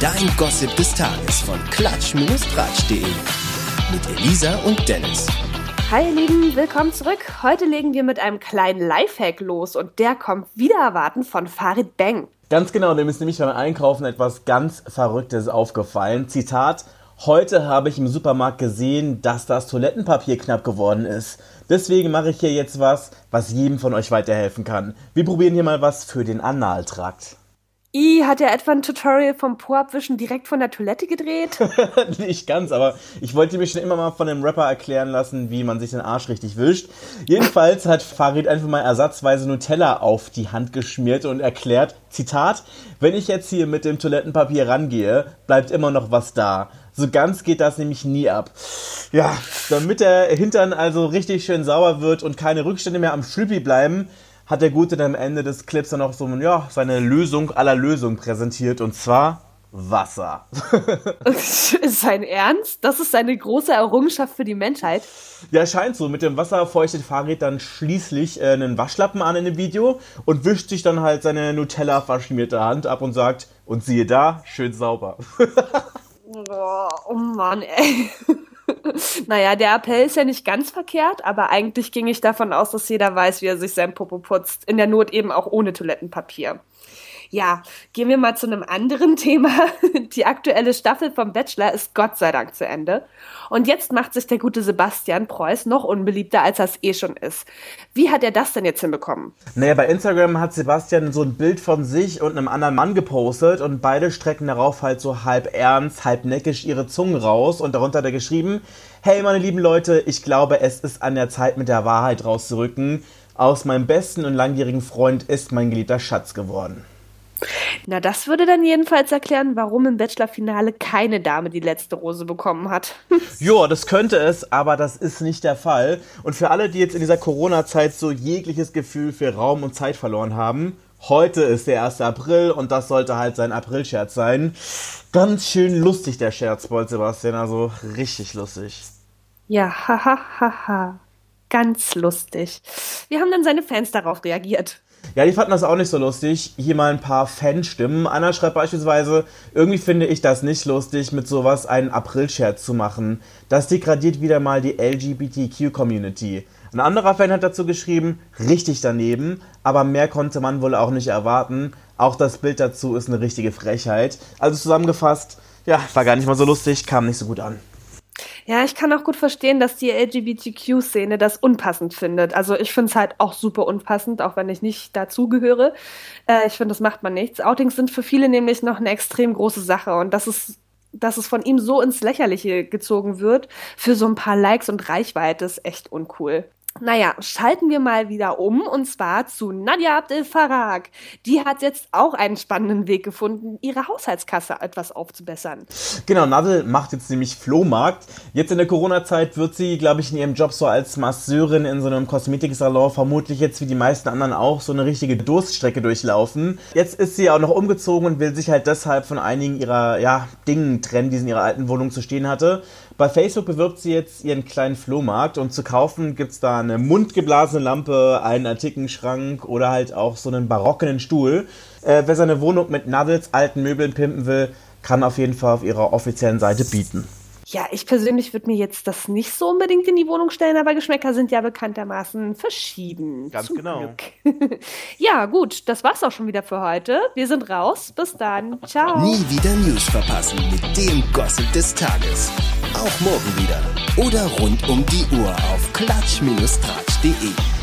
Dein Gossip des Tages von klatsch-tratsch.de. Mit Elisa und Dennis. Hi ihr Lieben, willkommen zurück. Heute legen wir mit einem kleinen Lifehack los und der kommt wieder erwarten von Farid Bang. Ganz genau, dem ist nämlich beim Einkaufen etwas ganz Verrücktes aufgefallen. Zitat, Heute habe ich im Supermarkt gesehen, dass das Toilettenpapier knapp geworden ist. Deswegen mache ich hier jetzt was, was jedem von euch weiterhelfen kann. Wir probieren hier mal was für den Analtrakt. I, hat er etwa ein Tutorial vom Po-Abwischen direkt von der Toilette gedreht? Nicht ganz, aber ich wollte mir schon immer mal von dem Rapper erklären lassen, wie man sich den Arsch richtig wischt. Jedenfalls hat Farid einfach mal ersatzweise Nutella auf die Hand geschmiert und erklärt, Zitat, wenn ich jetzt hier mit dem Toilettenpapier rangehe, bleibt immer noch was da. So ganz geht das nämlich nie ab. Ja, damit der Hintern also richtig schön sauber wird und keine Rückstände mehr am Schlüppi bleiben, hat der Gute dann am Ende des Clips dann auch so ja, seine Lösung aller Lösungen präsentiert und zwar Wasser. ist sein Ernst? Das ist seine große Errungenschaft für die Menschheit. Ja, scheint so. Mit dem Wasser feuchtet Farid dann schließlich äh, einen Waschlappen an in dem Video und wischt sich dann halt seine Nutella verschmierte Hand ab und sagt, und siehe da, schön sauber. oh Mann, ey. naja, der Appell ist ja nicht ganz verkehrt, aber eigentlich ging ich davon aus, dass jeder weiß, wie er sich sein Popo putzt. In der Not eben auch ohne Toilettenpapier. Ja, gehen wir mal zu einem anderen Thema. Die aktuelle Staffel vom Bachelor ist Gott sei Dank zu Ende. Und jetzt macht sich der gute Sebastian Preuß noch unbeliebter, als er es eh schon ist. Wie hat er das denn jetzt hinbekommen? Naja, bei Instagram hat Sebastian so ein Bild von sich und einem anderen Mann gepostet und beide strecken darauf halt so halb ernst, halb neckisch ihre Zungen raus und darunter hat er geschrieben, hey meine lieben Leute, ich glaube, es ist an der Zeit mit der Wahrheit rauszurücken. Aus meinem besten und langjährigen Freund ist mein geliebter Schatz geworden. Na, das würde dann jedenfalls erklären, warum im Bachelor-Finale keine Dame die letzte Rose bekommen hat. ja, das könnte es, aber das ist nicht der Fall. Und für alle, die jetzt in dieser Corona-Zeit so jegliches Gefühl für Raum und Zeit verloren haben, heute ist der 1. April und das sollte halt sein April-Scherz sein. Ganz schön lustig, der Scherzbold, Sebastian, also richtig lustig. Ja, haha, haha. Ganz lustig. Wie haben dann seine Fans darauf reagiert? Ja, die fanden das auch nicht so lustig. Hier mal ein paar Fanstimmen. Anna schreibt beispielsweise, irgendwie finde ich das nicht lustig, mit sowas einen April-Scherz zu machen. Das degradiert wieder mal die LGBTQ-Community. Ein anderer Fan hat dazu geschrieben, richtig daneben, aber mehr konnte man wohl auch nicht erwarten. Auch das Bild dazu ist eine richtige Frechheit. Also zusammengefasst, ja, war gar nicht mal so lustig, kam nicht so gut an. Ja, ich kann auch gut verstehen, dass die LGBTQ-Szene das unpassend findet. Also ich finde es halt auch super unpassend, auch wenn ich nicht dazugehöre. Äh, ich finde, das macht man nichts. Outings sind für viele nämlich noch eine extrem große Sache und das ist dass es von ihm so ins Lächerliche gezogen wird, für so ein paar Likes und Reichweite ist echt uncool. Naja, schalten wir mal wieder um und zwar zu Nadia Abdel Farag. Die hat jetzt auch einen spannenden Weg gefunden, ihre Haushaltskasse etwas aufzubessern. Genau, Nadel macht jetzt nämlich Flohmarkt. Jetzt in der Corona-Zeit wird sie, glaube ich, in ihrem Job so als Masseurin in so einem Kosmetiksalon vermutlich jetzt wie die meisten anderen auch so eine richtige Durststrecke durchlaufen. Jetzt ist sie auch noch umgezogen und will sich halt deshalb von einigen ihrer ja, Dingen trennen, die sie in ihrer alten Wohnung zu stehen hatte. Bei Facebook bewirbt sie jetzt ihren kleinen Flohmarkt und zu kaufen gibt es da eine mundgeblasene Lampe, einen antiken Schrank oder halt auch so einen barocken Stuhl. Äh, wer seine Wohnung mit Nuddles alten Möbeln pimpen will, kann auf jeden Fall auf ihrer offiziellen Seite bieten. Ja, ich persönlich würde mir jetzt das nicht so unbedingt in die Wohnung stellen, aber Geschmäcker sind ja bekanntermaßen verschieden. Ganz Zum genau. ja, gut, das war's auch schon wieder für heute. Wir sind raus. Bis dann. Ciao. Nie wieder News verpassen mit dem Gossip des Tages. Auch morgen wieder. Oder rund um die Uhr auf klatsch-tratsch.de.